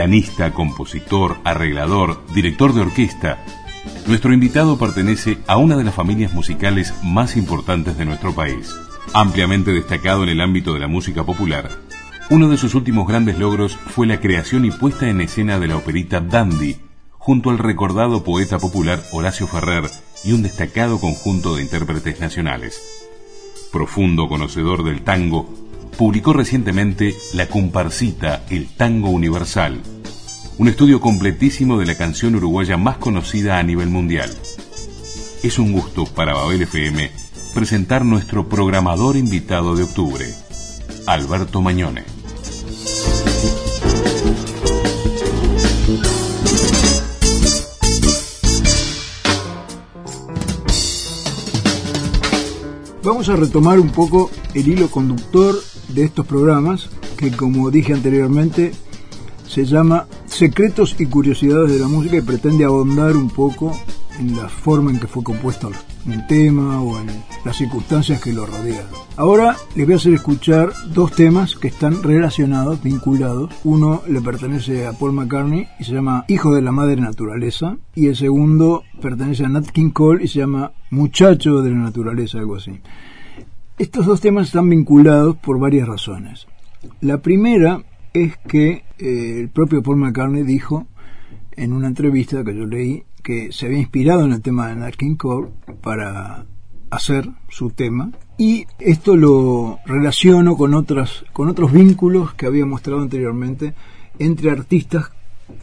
Pianista, compositor, arreglador, director de orquesta, nuestro invitado pertenece a una de las familias musicales más importantes de nuestro país. Ampliamente destacado en el ámbito de la música popular, uno de sus últimos grandes logros fue la creación y puesta en escena de la operita Dandy, junto al recordado poeta popular Horacio Ferrer y un destacado conjunto de intérpretes nacionales. Profundo conocedor del tango, publicó recientemente La Comparsita, el Tango Universal, un estudio completísimo de la canción uruguaya más conocida a nivel mundial. Es un gusto para Babel FM presentar nuestro programador invitado de octubre, Alberto Mañone. Vamos a retomar un poco el hilo conductor de estos programas, que como dije anteriormente, se llama Secretos y Curiosidades de la Música y pretende ahondar un poco en la forma en que fue compuesto un tema o en las circunstancias que lo rodean. Ahora les voy a hacer escuchar dos temas que están relacionados, vinculados. Uno le pertenece a Paul McCartney y se llama Hijo de la Madre Naturaleza y el segundo pertenece a Nat King Cole y se llama Muchacho de la Naturaleza, algo así. Estos dos temas están vinculados por varias razones. La primera es que eh, el propio Paul McCartney dijo en una entrevista que yo leí que se había inspirado en el tema de Nat Cole para hacer su tema y esto lo relaciono con otras con otros vínculos que había mostrado anteriormente entre artistas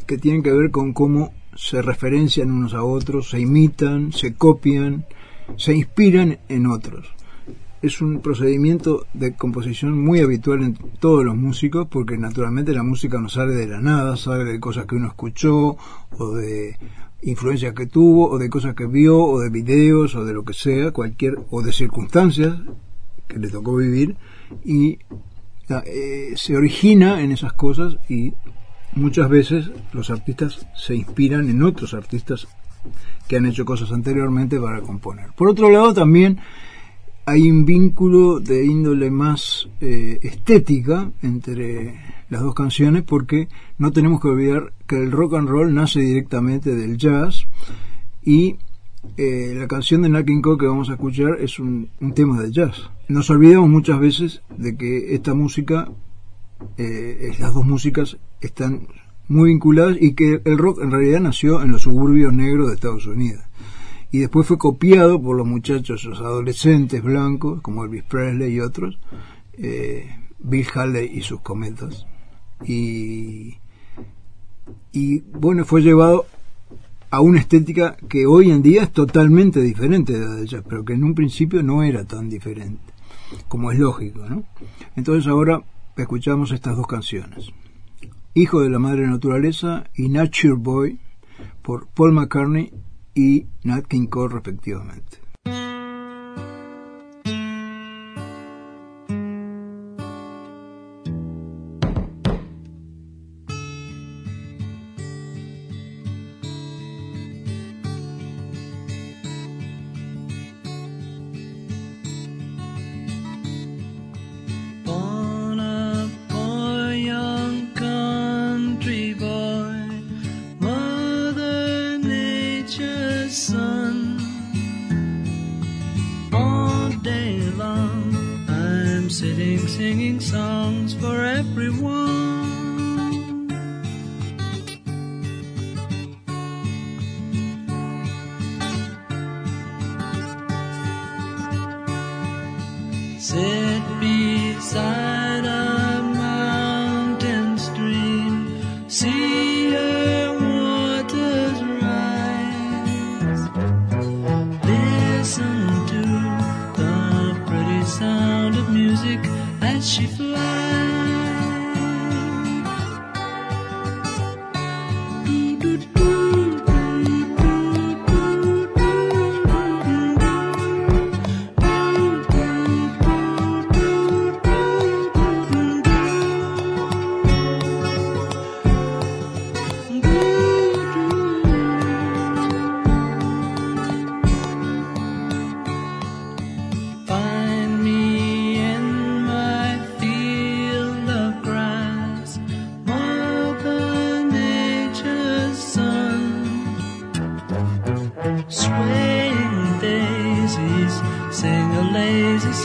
que tienen que ver con cómo se referencian unos a otros, se imitan, se copian, se inspiran en otros es un procedimiento de composición muy habitual en todos los músicos porque naturalmente la música no sale de la nada, sale de cosas que uno escuchó o de influencias que tuvo o de cosas que vio o de videos o de lo que sea, cualquier o de circunstancias que le tocó vivir y eh, se origina en esas cosas y muchas veces los artistas se inspiran en otros artistas que han hecho cosas anteriormente para componer. Por otro lado también hay un vínculo de índole más eh, estética entre las dos canciones porque no tenemos que olvidar que el rock and roll nace directamente del jazz y eh, la canción de Nat que vamos a escuchar es un, tema de jazz. Nos olvidamos muchas veces de que esta música, eh, las dos músicas están muy vinculadas y que el rock en realidad nació en los suburbios negros de Estados Unidos y después fue copiado por los muchachos, los adolescentes blancos, como Elvis Presley y otros, eh, Bill Haley y sus cometas. Y, y bueno, fue llevado a una estética que hoy en día es totalmente diferente de la de ella, pero que en un principio no era tan diferente, como es lógico, ¿no? Entonces ahora escuchamos estas dos canciones. Hijo de la Madre Naturaleza y Nature Boy por Paul McCartney y Nat King Cole respectivamente.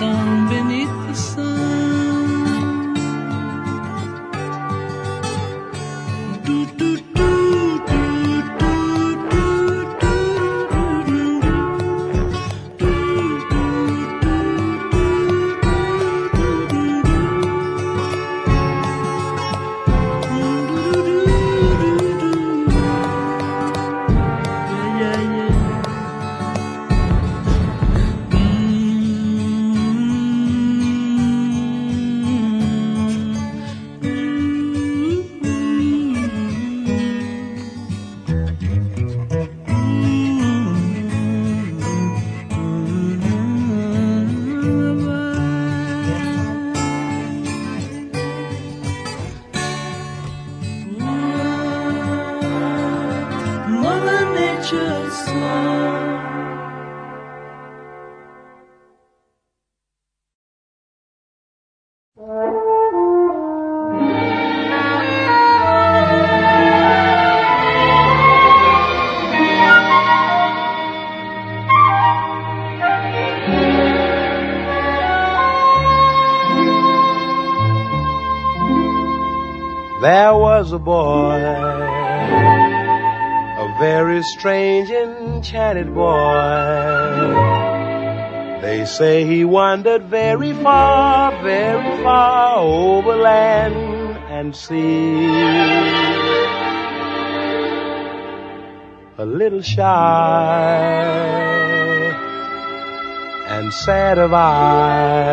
sun. Was a boy, a very strange, enchanted boy. They say he wandered very far, very far over land and sea. A little shy and sad of eye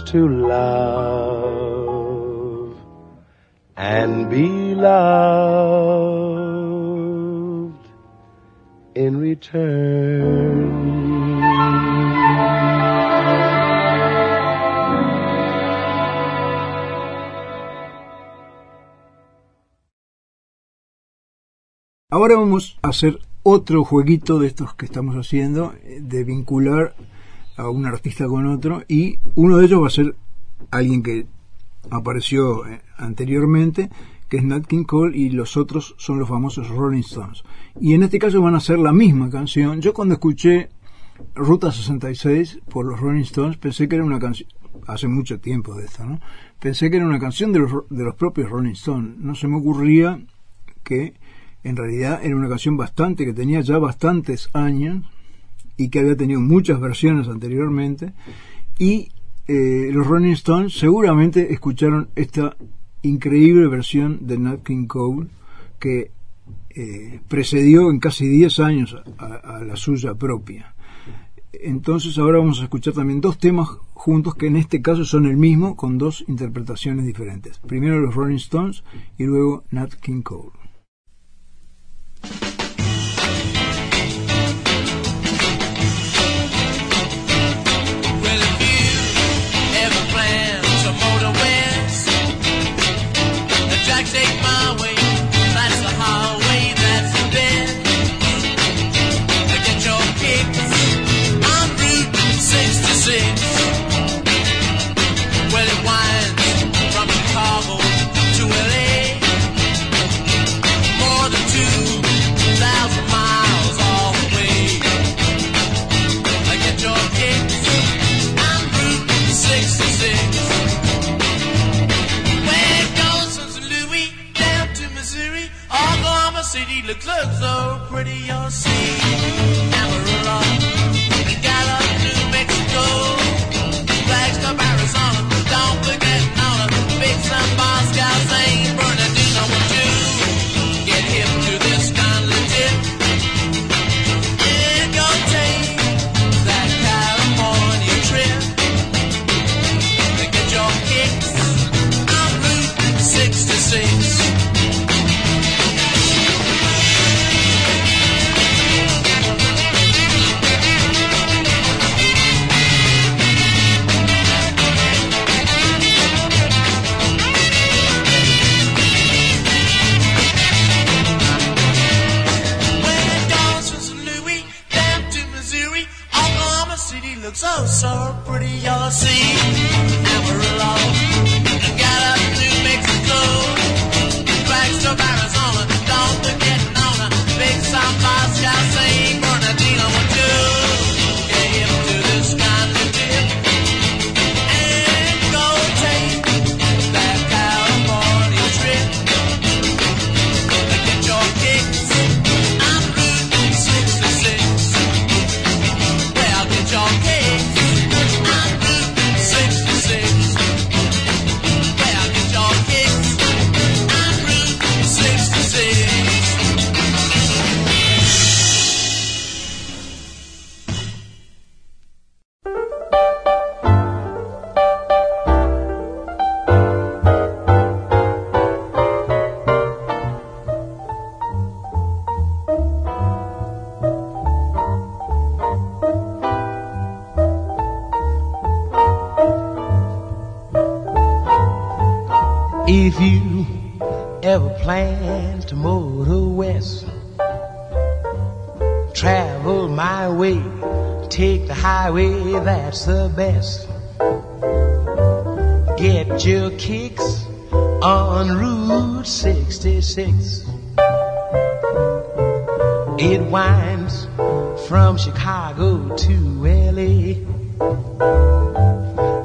To love and be loved in return. Ahora vamos a hacer otro jueguito de estos que estamos haciendo, eh, de vincular a un artista con otro, y uno de ellos va a ser alguien que apareció eh, anteriormente, que es Nat King Cole, y los otros son los famosos Rolling Stones. Y en este caso van a ser la misma canción. Yo cuando escuché Ruta 66 por los Rolling Stones pensé que era una canción, hace mucho tiempo de esto, ¿no? Pensé que era una canción de los, de los propios Rolling Stones. No se me ocurría que en realidad era una canción bastante que tenía ya bastantes años y que había tenido muchas versiones anteriormente y eh, los Rolling Stones seguramente escucharon esta increíble versión de Nat King Cole que eh, precedió en casi 10 años a, a la suya propia. Entonces ahora vamos a escuchar también dos temas juntos que en este caso son el mismo con dos interpretaciones diferentes. Primero los Rolling Stones y luego Nat King Cole. City looks, so pretty, you'll see. Amarillo, If you ever plan to motor west, travel my way, take the highway, that's the best. Get your kicks on Route 66. It winds from Chicago to LA.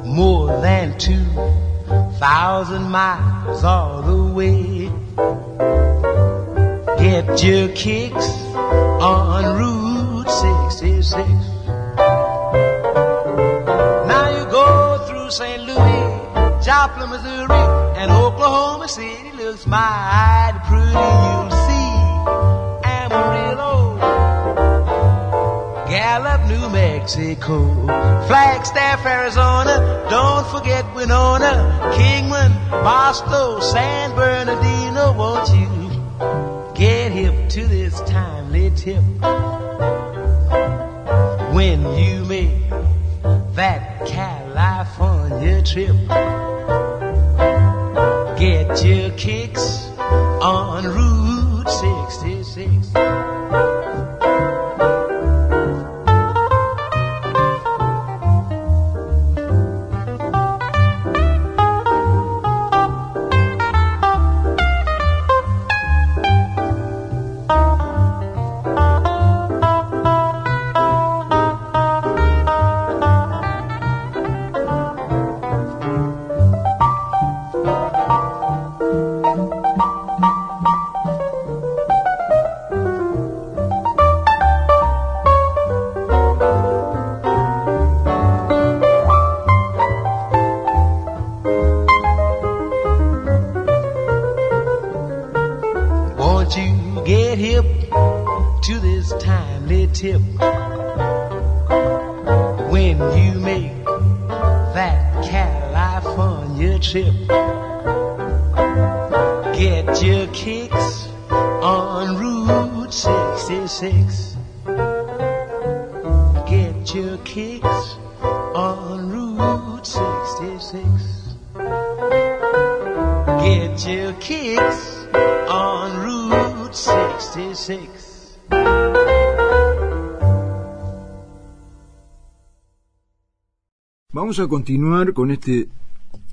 More than two thousand miles all the way. Get your kicks on Route 66. Now you go through St. Louis, Joplin, Missouri, and Oklahoma City looks mighty pretty. You'll see Amarillo, Gallup, New Mexico, Flagstaff, Arizona. Don't forget Winona, Kingman, Boston, San Bernardino. Won't you get hip to this timely tip? When you make that California trip, A continuar con este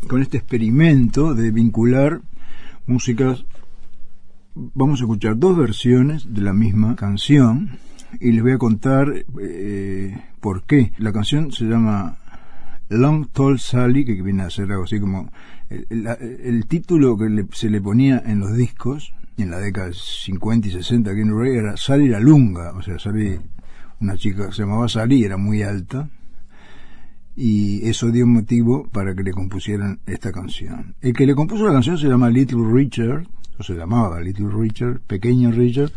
con este experimento de vincular músicas. Vamos a escuchar dos versiones de la misma canción y les voy a contar eh, por qué. La canción se llama Long Tall Sally, que viene a ser algo así como el, título que le- se le ponía en los discos en la década de 50 y 60 aquí en Uruguay era Sally la Lunga, o sea, Sally, una chica que se llamaba Sally, era muy alta, y eso dio motivo para que le compusieran esta canción. El que le compuso la canción se llama Little Richard, o se llamaba Little Richard, Pequeño Richard,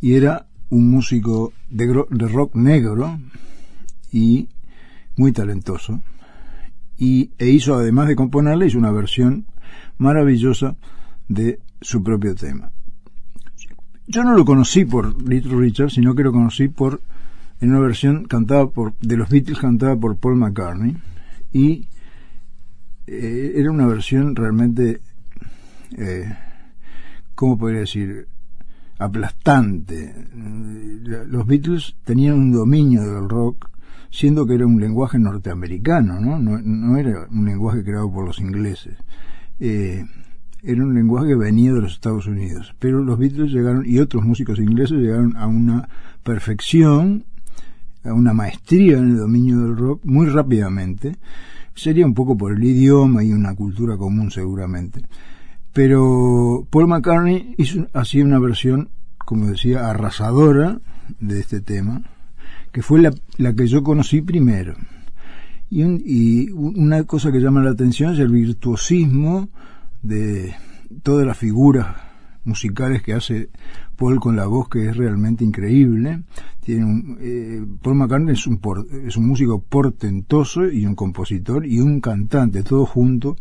y era un músico de, de rock negro y muy talentoso. Y, e hizo, además de componerle, hizo una versión maravillosa de su propio tema. Yo no lo conocí por Little Richard, sino que lo conocí por en una versión cantada por de los Beatles cantada por Paul McCartney y eh, era una versión realmente eh, cómo podría decir aplastante. Los Beatles tenían un dominio del rock siendo que era un lenguaje norteamericano no no, era un lenguaje creado por los ingleses. Eh, era un lenguaje que venía de los Estados Unidos. Pero los Beatles llegaron y otros músicos ingleses llegaron a una perfección a una maestría en el dominio del rock muy rápidamente. Sería un poco por el idioma y una cultura común seguramente. Pero Paul McCartney hizo así una versión, como decía, arrasadora de este tema, que fue la, la que yo conocí primero. Y, y una cosa que llama la atención es el virtuosismo de todas las figuras musicales que hace Paul con la voz que es realmente increíble. Tiene un, eh, Paul McCartney es un, es un músico portentoso y un compositor y un cantante, todo junto.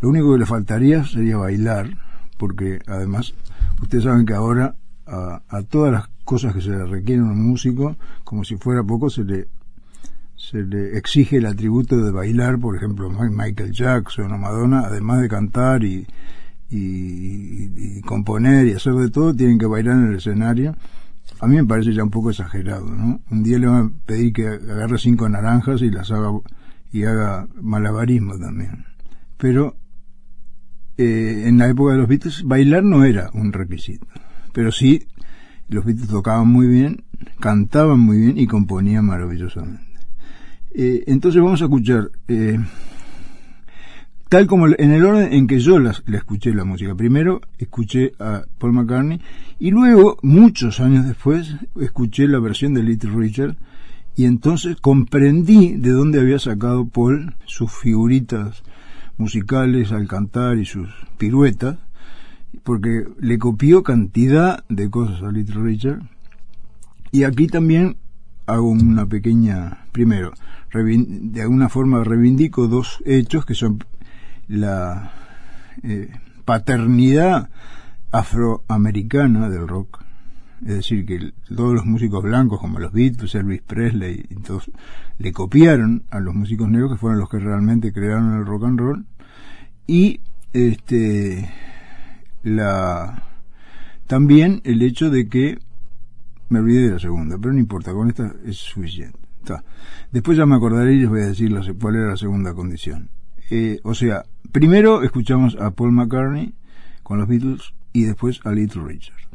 Lo único que le faltaría sería bailar, porque además ustedes saben que ahora a, todas las cosas que se le requieren a un músico, como si fuera poco, se le exige el atributo de bailar, por ejemplo, Michael Jackson o Madonna, además de cantar y, y, componer y hacer de todo, tienen que bailar en el escenario. A mí me parece ya un poco exagerado, ¿no? Un día le van a pedir que agarre cinco naranjas y las haga y haga malabarismo también. Pero eh, en la época de los Beatles bailar no era un requisito, pero sí los Beatles tocaban muy bien, cantaban muy bien y componían maravillosamente. Eh, entonces vamos a escuchar eh, tal como en el orden en que yo la, escuché la música. Primero escuché a Paul McCartney y luego, muchos años después, escuché la versión de Little Richard y entonces comprendí de dónde había sacado Paul sus figuritas musicales al cantar y sus piruetas, porque le copió cantidad de cosas a Little Richard. Y aquí también hago una pequeña, primero, de alguna forma reivindico dos hechos que son la eh, paternidad afroamericana del rock. Es decir, que todos los músicos blancos, como los Beatles, Elvis Presley, todos, le copiaron a los músicos negros, que fueron los que realmente crearon el rock and roll. Y este la también el hecho de que me olvidé de la segunda, pero no importa, con esta es suficiente. Después ya me acordaré y les voy a decir cuál era la segunda condición. Eh, o sea, primero escuchamos a Paul McCartney con los Beatles y después a Little Richard.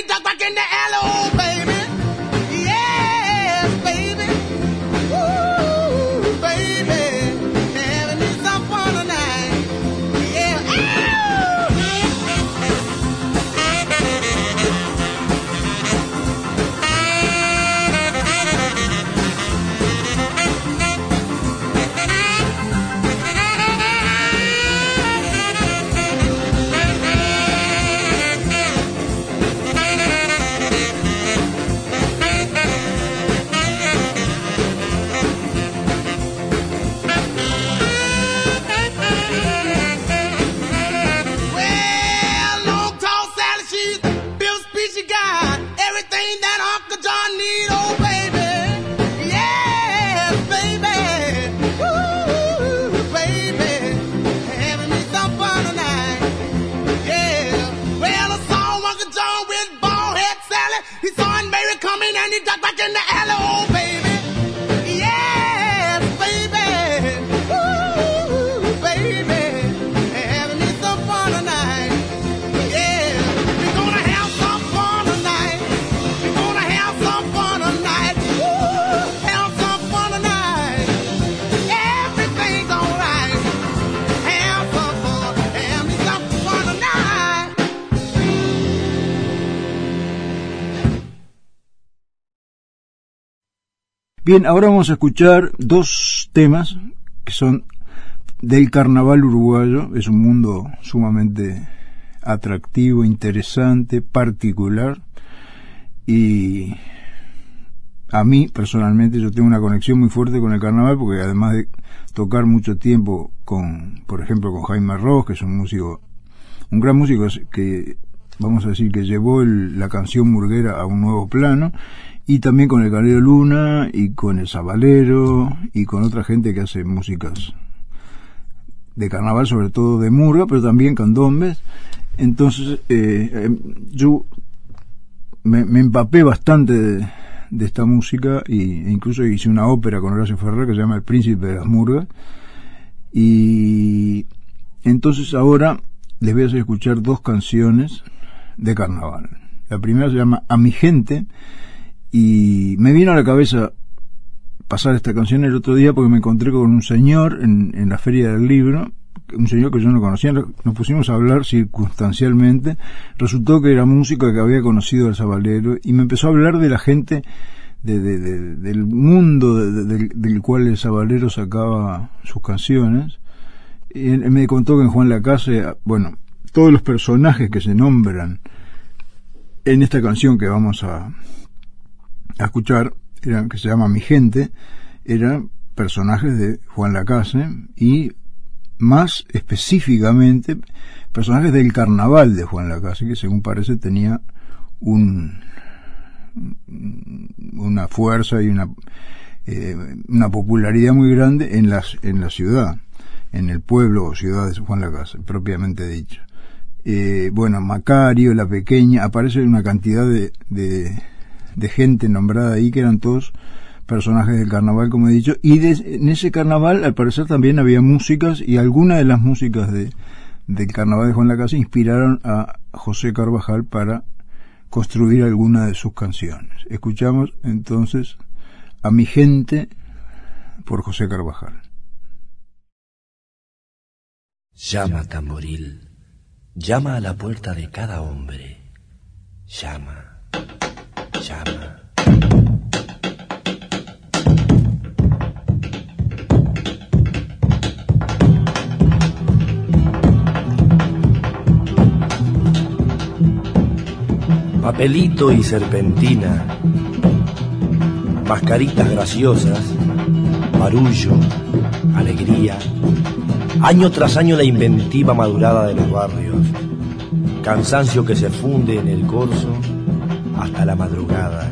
we duck back in the air. Bien, ahora vamos a escuchar dos temas que son del carnaval uruguayo. Es un mundo sumamente atractivo, interesante, particular. Y a mí, personalmente, yo tengo una conexión muy fuerte con el carnaval porque además de tocar mucho tiempo con, por ejemplo, con Jaime Ross, que es un músico, un gran músico que, vamos a decir, que llevó el- la canción murguera a un nuevo plano, y también con el Canelo Luna, y con el Sabalero, y con otra gente que hace músicas de carnaval, sobre todo de murga, pero también candombes. Entonces, eh, eh, yo me, me empapé bastante de, de esta música y, e incluso hice una ópera con Horacio Ferrer que se llama El Príncipe de las Murgas. Y entonces ahora les voy a hacer escuchar dos canciones de carnaval. La primera se llama A mi gente y me vino a la cabeza pasar esta canción el otro día porque me encontré con un señor en, en la feria del libro, un señor que yo no conocía, nos pusimos a hablar circunstancialmente, resultó que era músico que había conocido al Sabalero y me empezó a hablar de la gente de, de- de- del mundo de- de- del, del cual el Sabalero sacaba sus canciones. Y me contó que en Juan Lacase, bueno, todos los personajes que se nombran en esta canción que vamos a, a escuchar, eran, que se llama Mi Gente, eran personajes de Juan Lacase y más específicamente personajes del carnaval de Juan Lacase, que según parece tenía un, una fuerza y una, eh, una popularidad muy grande en, las, en la ciudad, en el pueblo o ciudad de Juan Lacase, propiamente dicho. Eh, bueno, Macario, La Pequeña, aparece una cantidad de, de, de gente nombrada ahí que eran todos personajes del carnaval, como he dicho, y en ese carnaval al parecer también había músicas y algunas de las músicas de, del carnaval de Juan Lacase inspiraron a José Carvajal para construir alguna de sus canciones. Escuchamos entonces a mi gente por José Carvajal. Llama, tamboril, llama a la puerta de cada hombre. Llama. Papelito y serpentina, mascaritas graciosas, barullo, alegría, año tras año la inventiva madurada de los barrios, cansancio que se funde en el corso hasta la madrugada.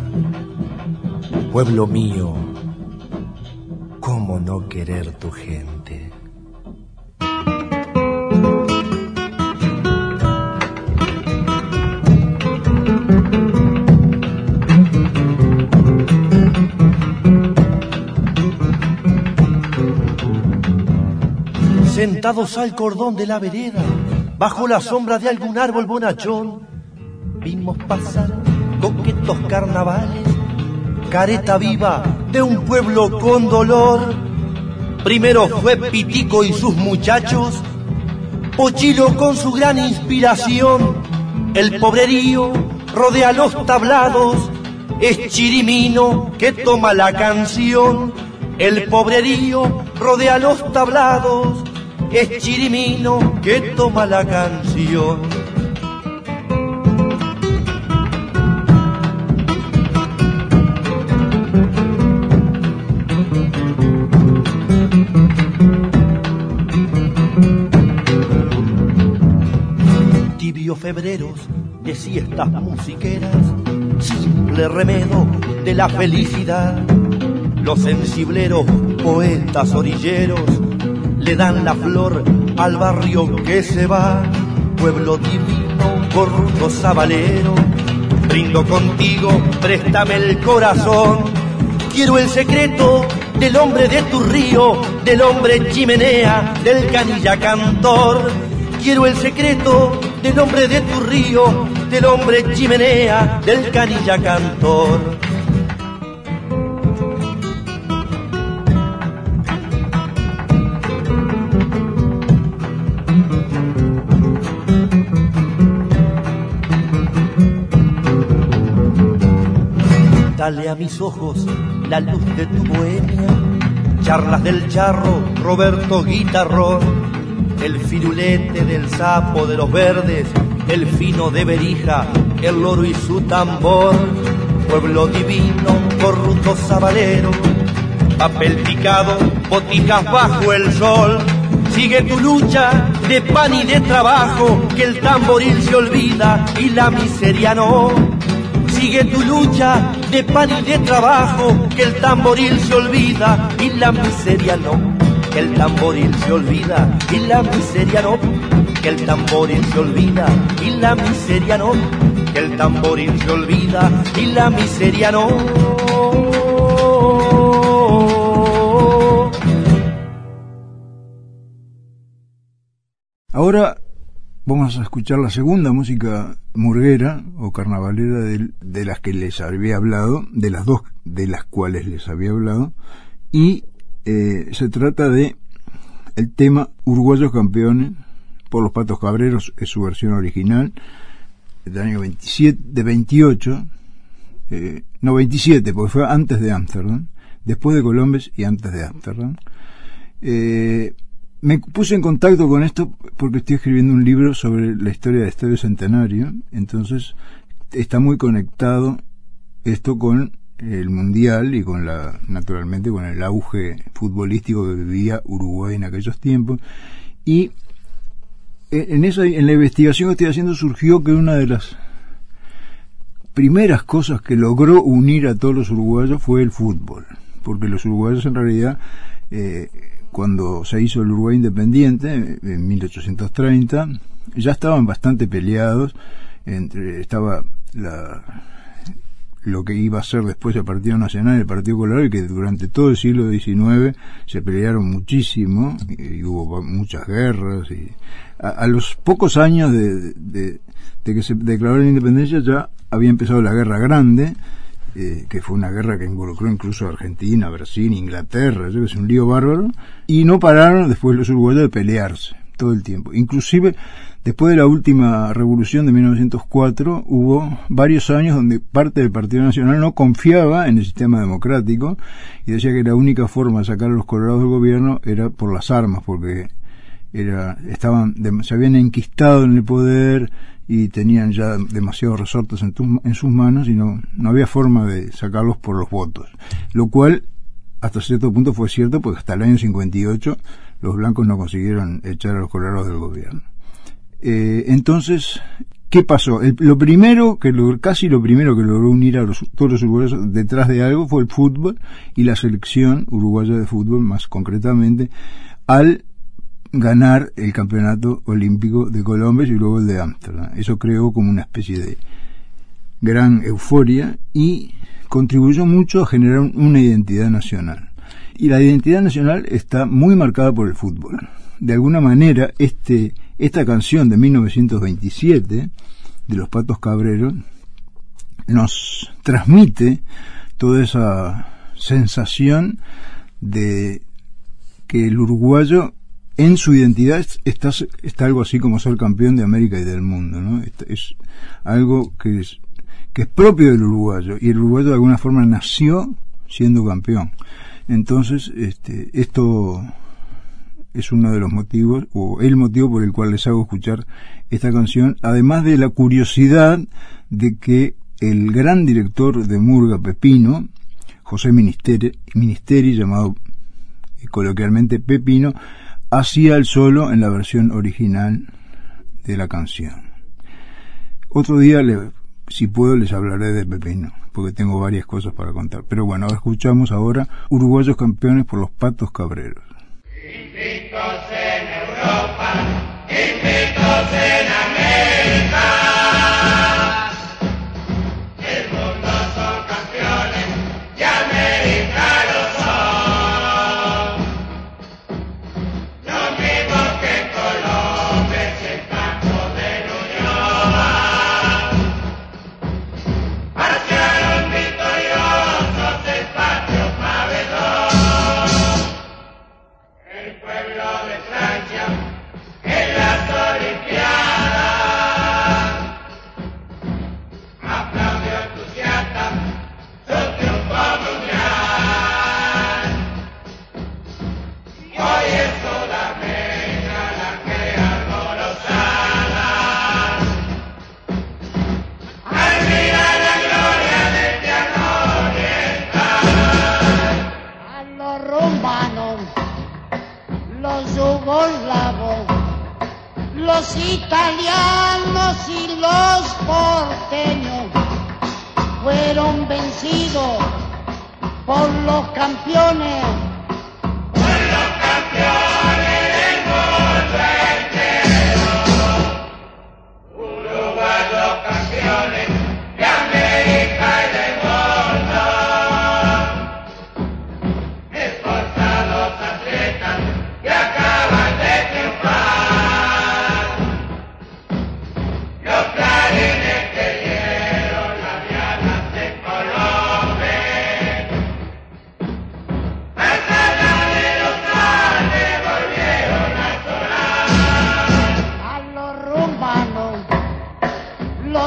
Pueblo mío, ¿cómo no querer tu gente? Sentados al cordón de la vereda, bajo la sombra de algún árbol bonachón, vimos pasar coquetos carnavales, careta viva de un pueblo con dolor. Primero fue Pitico y sus muchachos, Pochilo con su gran inspiración, el pobrerío rodea los tablados, es Chirimino que toma la canción, el pobrerío rodea los tablados, es Chirimino que toma la canción. Tibio febreros de siestas musiqueras, simple remedo de la felicidad. Los sensibleros poetas orilleros le dan la flor al barrio que se va. Pueblo divino, corrupto sabalero, brindo contigo, préstame el corazón. Quiero el secreto del hombre de tu río, del hombre chimenea, del canilla cantor. Quiero el secreto del hombre de tu río, del hombre chimenea, del canilla cantor. Dale a mis ojos la luz de tu bohemia, charlas del charro, Roberto Guitarrón, el firulete del sapo de los verdes, el fino de berija, el loro y su tambor, pueblo divino, corrupto sabalero, papel picado, botijas bajo el sol. Sigue tu lucha de pan y de trabajo, que el tamboril se olvida y la miseria no. Sigue tu lucha de pan y de trabajo, que el tamboril se olvida y la miseria no. Que el tamboril se olvida y la miseria no. Que el tamboril se olvida y la miseria no. Que el tamboril se olvida y la miseria no. Ahora vamos a escuchar la segunda música murguera o carnavalera de, las que les había hablado, de las dos de las cuales les había hablado, y eh, se trata de el tema Uruguayos Campeones por los Patos Cabreros, es su versión original, del año 27, de 28, eh, no 27, porque fue antes de Ámsterdam, después de Colombes y antes de Ámsterdam. Eh, me puse en contacto con esto porque estoy escribiendo un libro sobre la historia del Estadio Centenario, entonces está muy conectado esto con el mundial y con la naturalmente con el auge futbolístico que vivía Uruguay en aquellos tiempos. Y en esa en la investigación que estoy haciendo surgió que una de las primeras cosas que logró unir a todos los uruguayos fue el fútbol porque los uruguayos en realidad eh, cuando se hizo el Uruguay independiente en 1830 ya estaban bastante peleados entre estaba la lo que iba a ser después el Partido Nacional y el Partido Colorado que durante todo el siglo XIX se pelearon muchísimo y, hubo muchas guerras y a, a los pocos años de, de, que se declaró la independencia ya había empezado la guerra grande eh, que fue una guerra que involucró incluso a Argentina, Brasil, Inglaterra, es un lío bárbaro, y no pararon después los uruguayos de pelearse todo el tiempo. Inclusive después de la última revolución de 1904 hubo varios años donde parte del Partido Nacional no confiaba en el sistema democrático y decía que la única forma de sacar a los colorados del gobierno era por las armas, porque era, estaban, se habían enquistado en el poder y tenían ya demasiados resortes en, en sus manos y no, no había forma de sacarlos por los votos. Lo cual hasta cierto punto fue cierto porque hasta el año 58 los blancos no consiguieron echar a los colorados del gobierno. Eh, entonces, ¿Qué pasó? El- lo primero que logró, casi lo primero que logró unir a los, todos los uruguayos detrás de algo fue el fútbol y la selección uruguaya de fútbol, más concretamente, al ganar el campeonato olímpico de Colombia y luego el de Ámsterdam. Eso creó como una especie de gran euforia y contribuyó mucho a generar un- una identidad nacional. Y la identidad nacional está muy marcada por el fútbol. De alguna manera, este, esta canción de 1927 de los Patos Cabreros nos transmite toda esa sensación de que el uruguayo en su identidad es- está, está algo así como ser campeón de América y del mundo, ¿no? Est- Es algo que es, que es propio del uruguayo y el uruguayo de alguna forma nació siendo campeón. Entonces, este, esto es uno de los motivos, o el motivo por el cual les hago escuchar esta canción, además de la curiosidad de que el gran director de Murga Pepino, José Ministeri, Ministeri llamado eh, coloquialmente Pepino, hacía el solo en la versión original de la canción. Otro día, le- si puedo, les hablaré de Pepino, porque tengo varias cosas para contar. Pero bueno, escuchamos ahora Uruguayos campeones por los Patos Cabreros. a los italianos y los porteños fueron vencidos por los campeones.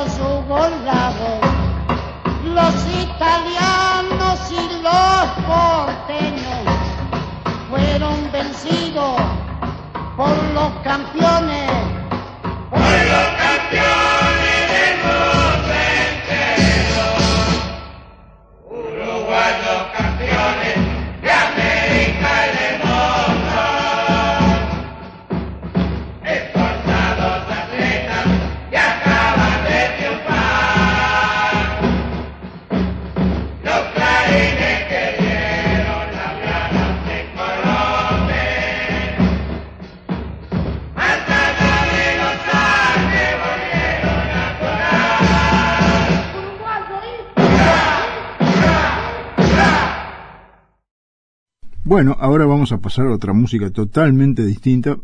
Yugoslavos, los italianos y los porteños fueron vencidos por los campeones. Bueno, ahora vamos a pasar a otra música totalmente distinta,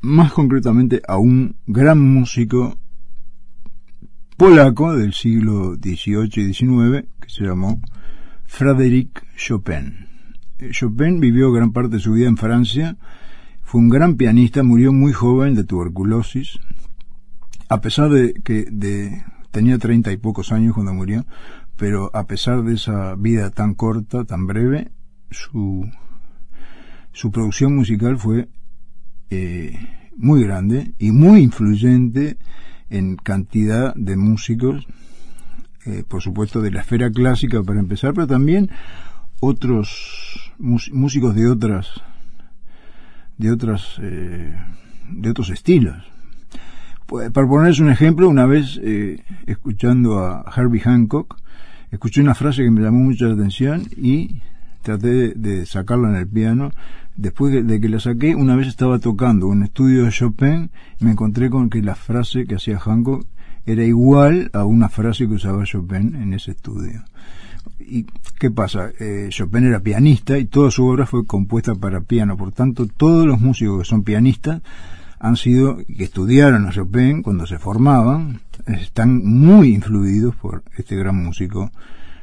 más concretamente a un gran músico polaco del siglo XVIII y XIX que se llamó Frédéric Chopin. Chopin vivió gran parte de su vida en Francia, fue un gran pianista, murió muy joven de tuberculosis, a pesar de que de, tenía treinta y pocos años cuando murió, pero a pesar de esa vida tan corta, tan breve, su, su producción musical fue eh, muy grande y muy influyente en cantidad de músicos, eh, por supuesto de la esfera clásica para empezar, pero también otros músicos de otras de otras eh, de otros estilos. Pues, para ponerles un ejemplo, una vez escuchando a Herbie Hancock, escuché una frase que me llamó mucho la atención y traté de, sacarla en el piano. Después de, de que la saqué, una vez estaba tocando un estudio de Chopin y me encontré con que la frase que hacía Hancock era igual a una frase que usaba Chopin en ese estudio. ¿Y qué pasa? Eh, Chopin era pianista y toda su obra fue compuesta para piano. Por tanto, todos los músicos que son pianistas han sido, que estudiaron a Chopin cuando se formaban, están muy influidos por este gran músico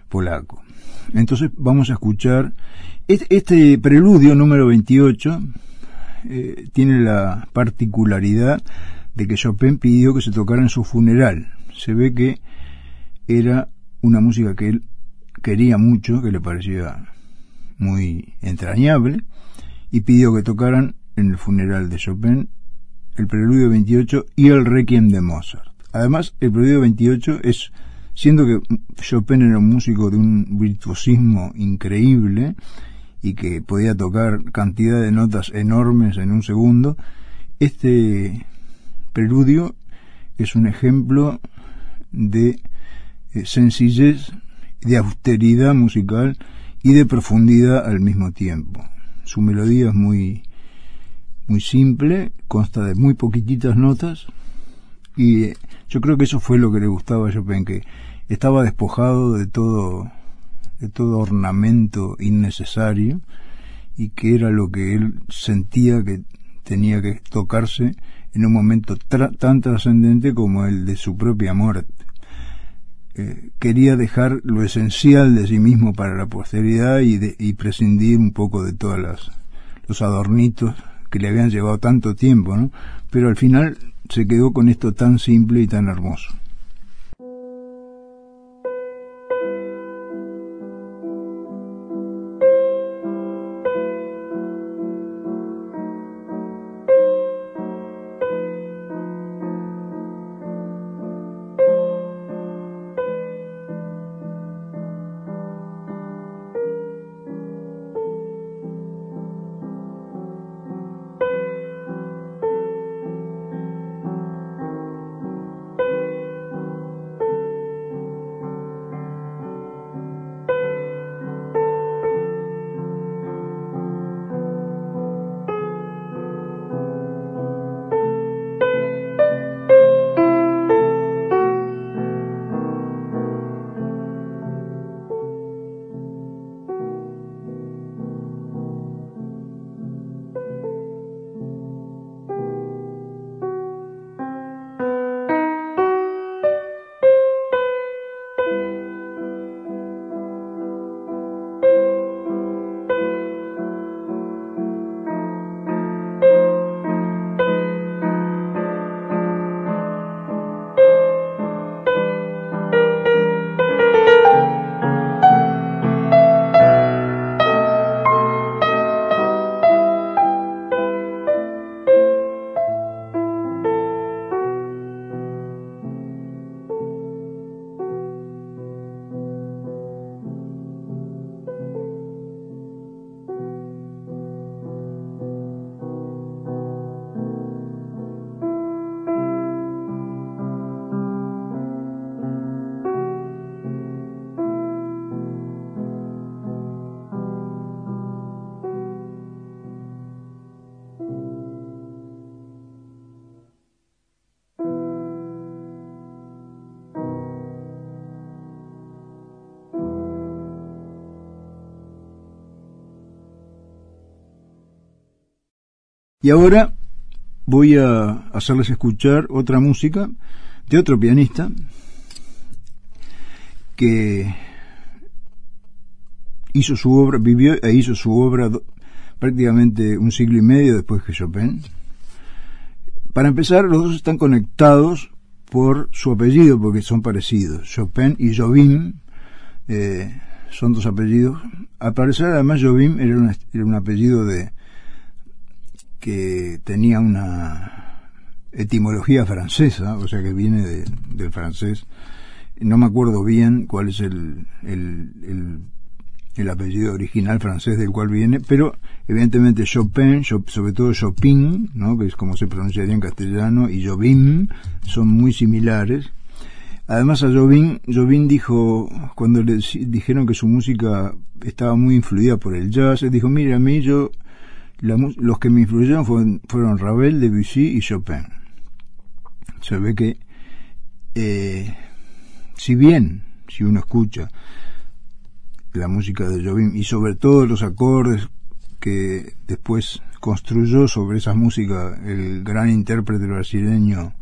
polaco. Entonces vamos a escuchar este, preludio número 28 eh, tiene la particularidad de que Chopin pidió que se tocara en su funeral. Se ve que era una música que él quería mucho, que le parecía muy entrañable, y pidió que tocaran en el funeral de Chopin el Preludio 28 y el Requiem de Mozart. Además, el Preludio 28 es, siendo que Chopin era un músico de un virtuosismo increíble y que podía tocar cantidad de notas enormes en un segundo, este preludio es un ejemplo de eh, sencillez, de austeridad musical y de profundidad al mismo tiempo. Su melodía es muy muy simple, consta de muy poquititas notas y yo creo que eso fue lo que le gustaba a Chopin, que estaba despojado de todo de todo ornamento innecesario y que era lo que él sentía que tenía que tocarse en un momento tra tan trascendente como el de su propia muerte. Eh, quería dejar lo esencial de sí mismo para la posteridad y, de, y prescindir un poco de todos los adornitos que le habían llevado tanto tiempo, ¿no? Pero al final se quedó con esto tan simple y tan hermoso. Y ahora voy a hacerles escuchar otra música de otro pianista que hizo su obra, vivió e hizo su obra prácticamente un siglo y medio después que Chopin. Para empezar, los dos están conectados por su apellido, porque son parecidos. Chopin y Jobim eh, son dos apellidos. Al parecer, además, Jobim era, era un apellido de, que tenía una etimología francesa, o sea que viene de, del francés. No me acuerdo bien cuál es el, el, el, el apellido original francés del cual viene, pero evidentemente Chopin, Chop- sobre todo Chopin, ¿no? que es como se pronunciaría en castellano, y Jobim son muy similares. Además a Jobim, Jobim dijo, cuando le dijeron que su música estaba muy influida por el jazz, él dijo, mire, a mí yo, la los que me influyeron fueron, fueron Ravel, Debussy y Chopin. Se ve que, eh, si bien, si uno escucha la música de Jobim y sobre todo los acordes que después construyó sobre esa música el gran intérprete brasileño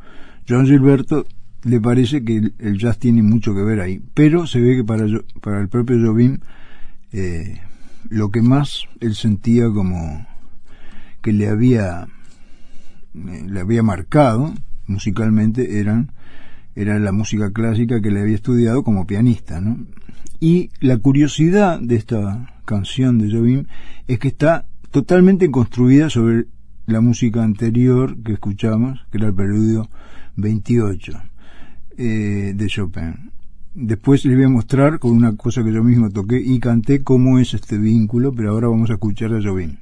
John Gilberto, le parece que el, jazz tiene mucho que ver ahí. Pero se ve que para, para el propio Jobim eh, lo que más él sentía como que le había eh, le había marcado musicalmente eran era la música clásica que le había estudiado como pianista, ¿no? Y la curiosidad de esta canción de Jobim es que está totalmente construida sobre la música anterior que escuchamos, que era el preludio 28 eh, de Chopin. Después les voy a mostrar con una cosa que yo mismo toqué y canté cómo es este vínculo, pero ahora vamos a escuchar a Jobim.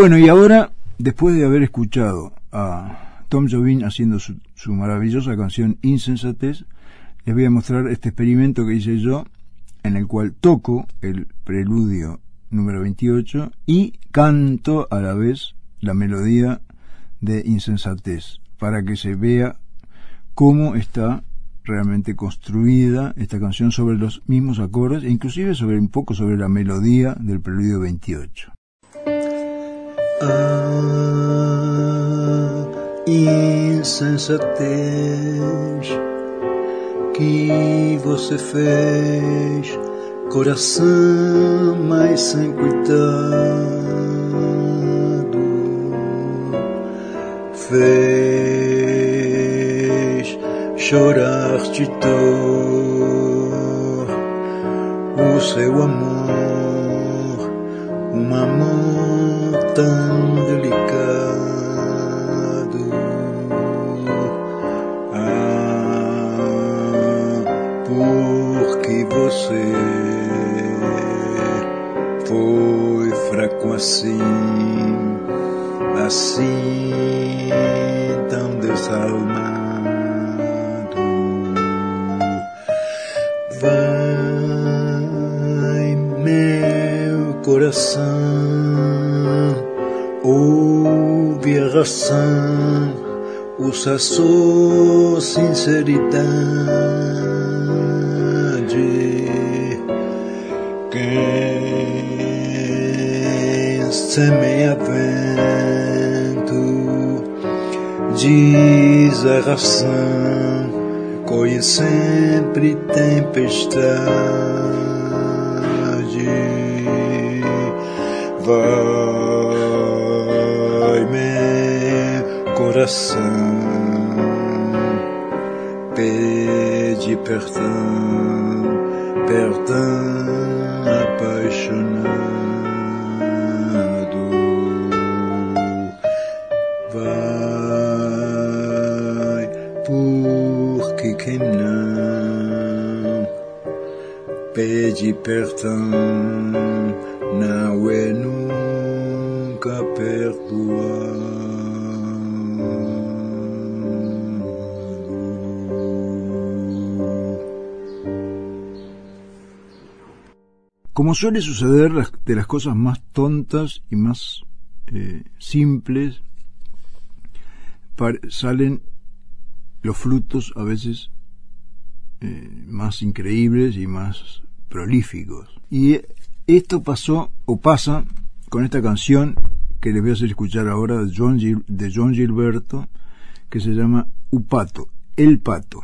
Bueno, y ahora, después de haber escuchado a Tom Jobim haciendo su, su maravillosa canción Insensatez, les voy a mostrar este experimento que hice yo, en el cual toco el preludio número 28 y canto a la vez la melodía de Insensatez, para que se vea cómo está realmente construida esta canción sobre los mismos acordes e inclusive sobre un poco sobre la melodía del preludio 28. Ah, insensatez que você fez, coração mais sem cuidado, fez chorar de dor o seu amor, tão delicado. Ah, porque você foi fraco assim, assim tão desalmado. Vai, meu coração, razão, usa sua sinceridade. Quem semeia vento, diz a razão colhe sempre tempestade. Vai, coração, pede perdão, perdão apaixonado. Vai, porque quem não pede perdão não é nunca perdoado. Como suele suceder las- de las cosas más tontas y más eh, simples, salen los frutos a veces eh, más increíbles y más prolíficos. Y esto pasó o pasa con esta canción que les voy a hacer escuchar ahora de John, de John Gilberto, que se llama Upato, El Pato.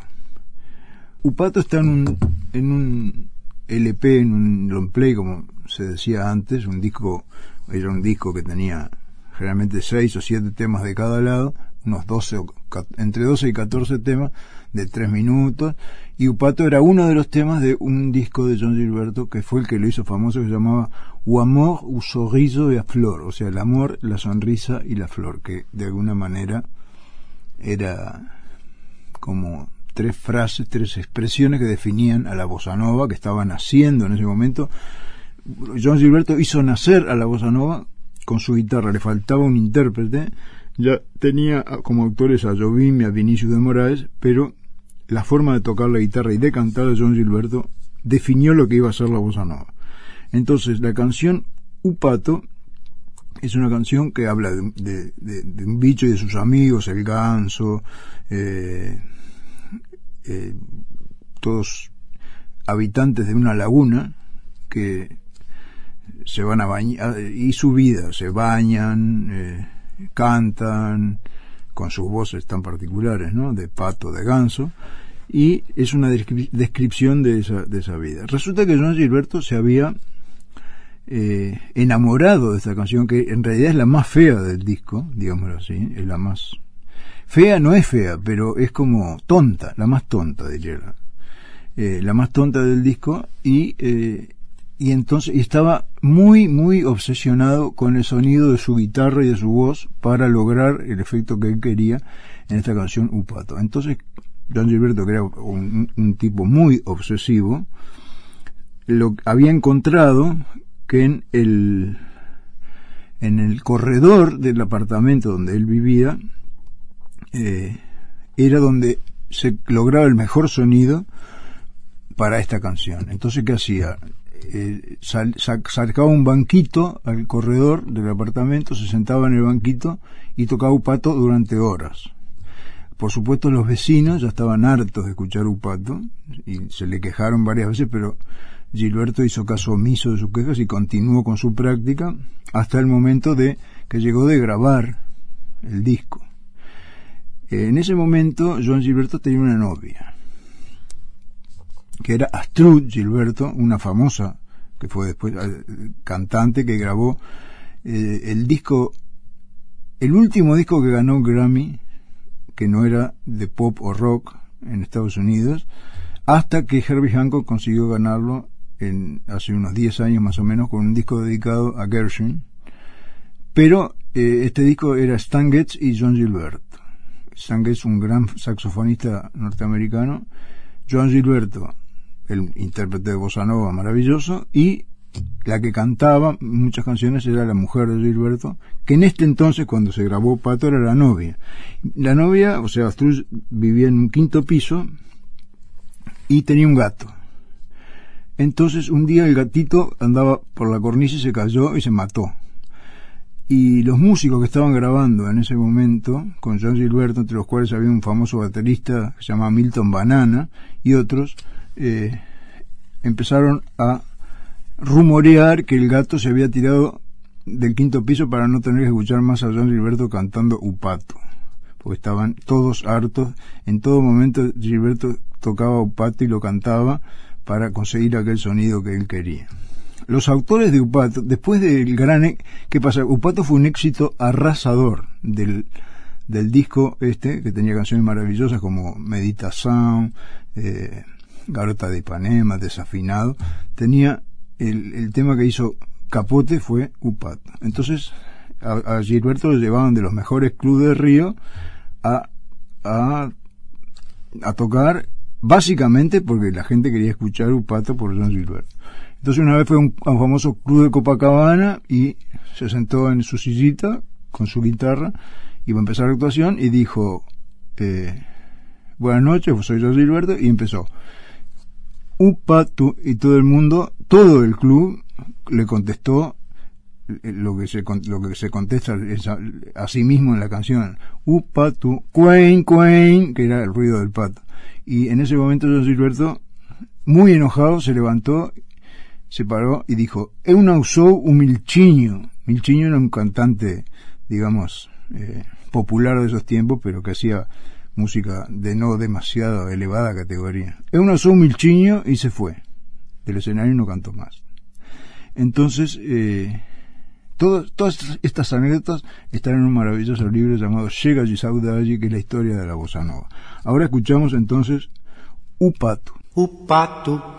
Upato está en un, en un LP, en un long play, como se decía antes, un disco, era un disco que tenía generalmente seis o siete temas de cada lado, unos 12 o ca- entre 12 y 14 temas de tres minutos, y Upato era uno de los temas de un disco de John Gilberto que fue el que lo hizo famoso, que se llamaba O amor, o sorriso y a flor, o sea, el amor, la sonrisa y la flor, que de alguna manera era como tres frases, tres expresiones que definían a la bossa nova que estaban haciendo en ese momento. John Gilberto hizo nacer a la bossa nova con su guitarra, le faltaba un intérprete, ya tenía como autores a Jobim y a Vinicius de Moraes, pero la forma de tocar la guitarra y de cantar de John Gilberto definió lo que iba a ser la bossa nova. Entonces, la canción Upato es una canción que habla de, de- de- de un bicho y de sus amigos, el ganso, eh, eh, todos habitantes de una laguna que se van a bañar y su vida se bañan eh, cantan con sus voces tan particulares no de pato de ganso y es una descri- descripción de esa, de esa vida. Resulta que John Gilberto se había eh, enamorado de esta canción que en realidad es la más fea del disco digámoslo así es la más fea no es fea pero es como tonta la más tonta diría eh, la más tonta del disco y eh, y entonces y estaba muy muy obsesionado con el sonido de su guitarra y de su voz para lograr el efecto que él quería en esta canción Upato. Entonces John Gilberto que era un, un tipo muy obsesivo lo había encontrado que en el en el corredor del apartamento donde él vivía, eh, era donde se lograba el mejor sonido para esta canción. Entonces, ¿qué hacía? Eh, sal- sac- sacaba un banquito al corredor del apartamento, se sentaba en el banquito y tocaba upato durante horas. Por supuesto, los vecinos ya estaban hartos de escuchar upato y se le quejaron varias veces, pero Gilberto hizo caso omiso de sus quejas y continuó con su práctica hasta el momento de que llegó de grabar el disco. Eh, En ese momento, Joan Gilberto tenía una novia, que era Astrud Gilberto, una famosa, que fue después eh, cantante, que grabó eh, el disco, el último disco que ganó Grammy, que no era de pop o rock en Estados Unidos, hasta que Herbie Hancock consiguió ganarlo en, hace unos 10 años más o menos con un disco dedicado a Gershwin. Pero este disco era Stan y John Gilberto. Stan Getz, un gran saxofonista norteamericano, John Gilberto, el intérprete de bossa nova maravilloso, y la que cantaba muchas canciones era la mujer de Gilberto, que en este entonces, cuando se grabó Pato, era la novia. La novia, o sea, Astruz vivía en un quinto piso y tenía un gato. Entonces, un día el gatito andaba por la cornisa y se cayó y se mató. Y los músicos que estaban grabando en ese momento, con John Gilberto, entre los cuales había un famoso baterista que se llamaba Milton Banana y otros, eh, empezaron a rumorear que el gato se había tirado del quinto piso para no tener que escuchar más a John Gilberto cantando Upato, porque estaban todos hartos. En todo momento Gilberto tocaba Upato y lo cantaba para conseguir aquel sonido que él quería. Los autores de Upato, después del gran... e- ¿Qué pasa? Upato fue un éxito arrasador del, del disco este, que tenía canciones maravillosas como Meditación, eh, Garota de Ipanema, Desafinado. Tenía el, el tema que hizo Capote fue Upato. Entonces, a, Gilberto lo llevaban de los mejores clubes de Río a, a, a tocar, básicamente porque la gente quería escuchar Upato por John Gilberto. Entonces una vez fue a un, un famoso club de Copacabana y se sentó en su sillita con su guitarra, iba a empezar la actuación y dijo, eh, buenas noches, soy John Gilberto, y empezó. Upato y todo el mundo, todo el club le contestó eh, lo que se lo que se contesta es a, sí mismo en la canción Upatu Quain Quain que era el ruido del pato y en ese momento John Gilberto muy enojado se levantó se paró y dijo eu não sou un milchiño Milchiño era un cantante digamos eh, popular de esos tiempos pero que hacía música de no demasiado elevada categoría. Eu non sou un milchiño y se fue. Del escenario y no cantó más. Entonces, eh, todas, todas estas anécdotas están en un maravilloso libro llamado Llega de Saudade, que es la historia de la bossa nova. Ahora escuchamos entonces Upato. O pato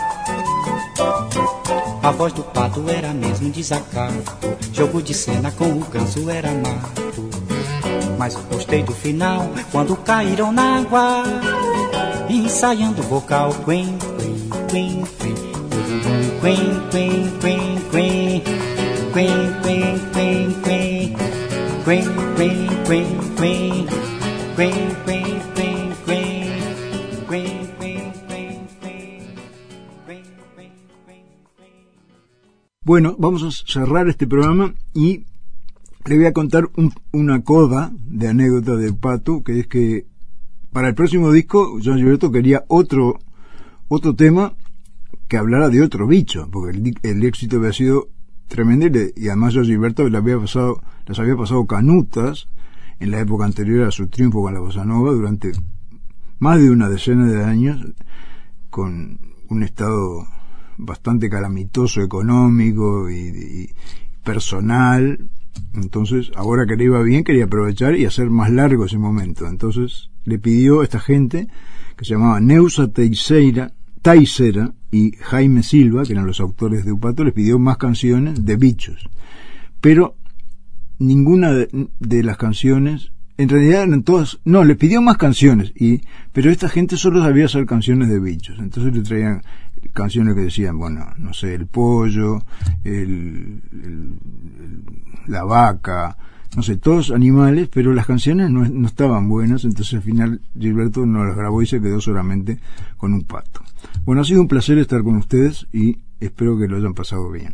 A voz do pato era mesmo desacato. Jogo de cena com o ganso era mato. Mas gostei do final, quando caíram na água. ensaiando o vocal. Quen, quen, quen, quen, quen, quen, quen, quen, quen, quen, quen, quen, quen, quen, quen, quen, quen, Bueno, vamos a cerrar este programa y le voy a contar un- una coda de anécdota de Pato, que es que para el próximo disco John Gilberto quería otro otro tema que hablara de otro bicho, porque el, el éxito había sido tremendo y, además John Gilberto le había pasado, las había pasado canutas en la época anterior a su triunfo con la bossa nova durante más de una decena de años con un estado bastante calamitoso económico y, personal. Entonces, ahora que le iba bien, quería aprovechar y hacer más largo ese momento. Entonces, le pidió a esta gente, que se llamaba Neusa Teixeira, y Jaime Silva, que eran los autores de Upato, les pidió más canciones de bichos. Pero ninguna de, las canciones, en realidad eran todas, no, le pidió más canciones, y, pero esta gente solo sabía hacer canciones de bichos, entonces le traían canciones que decían, bueno, no sé, el pollo, el, el- la vaca, no sé, todos animales, pero las canciones no, no estaban buenas, entonces al final Gilberto no las grabó y se quedó solamente con un pato. Bueno, ha sido un placer estar con ustedes y espero que lo hayan pasado bien.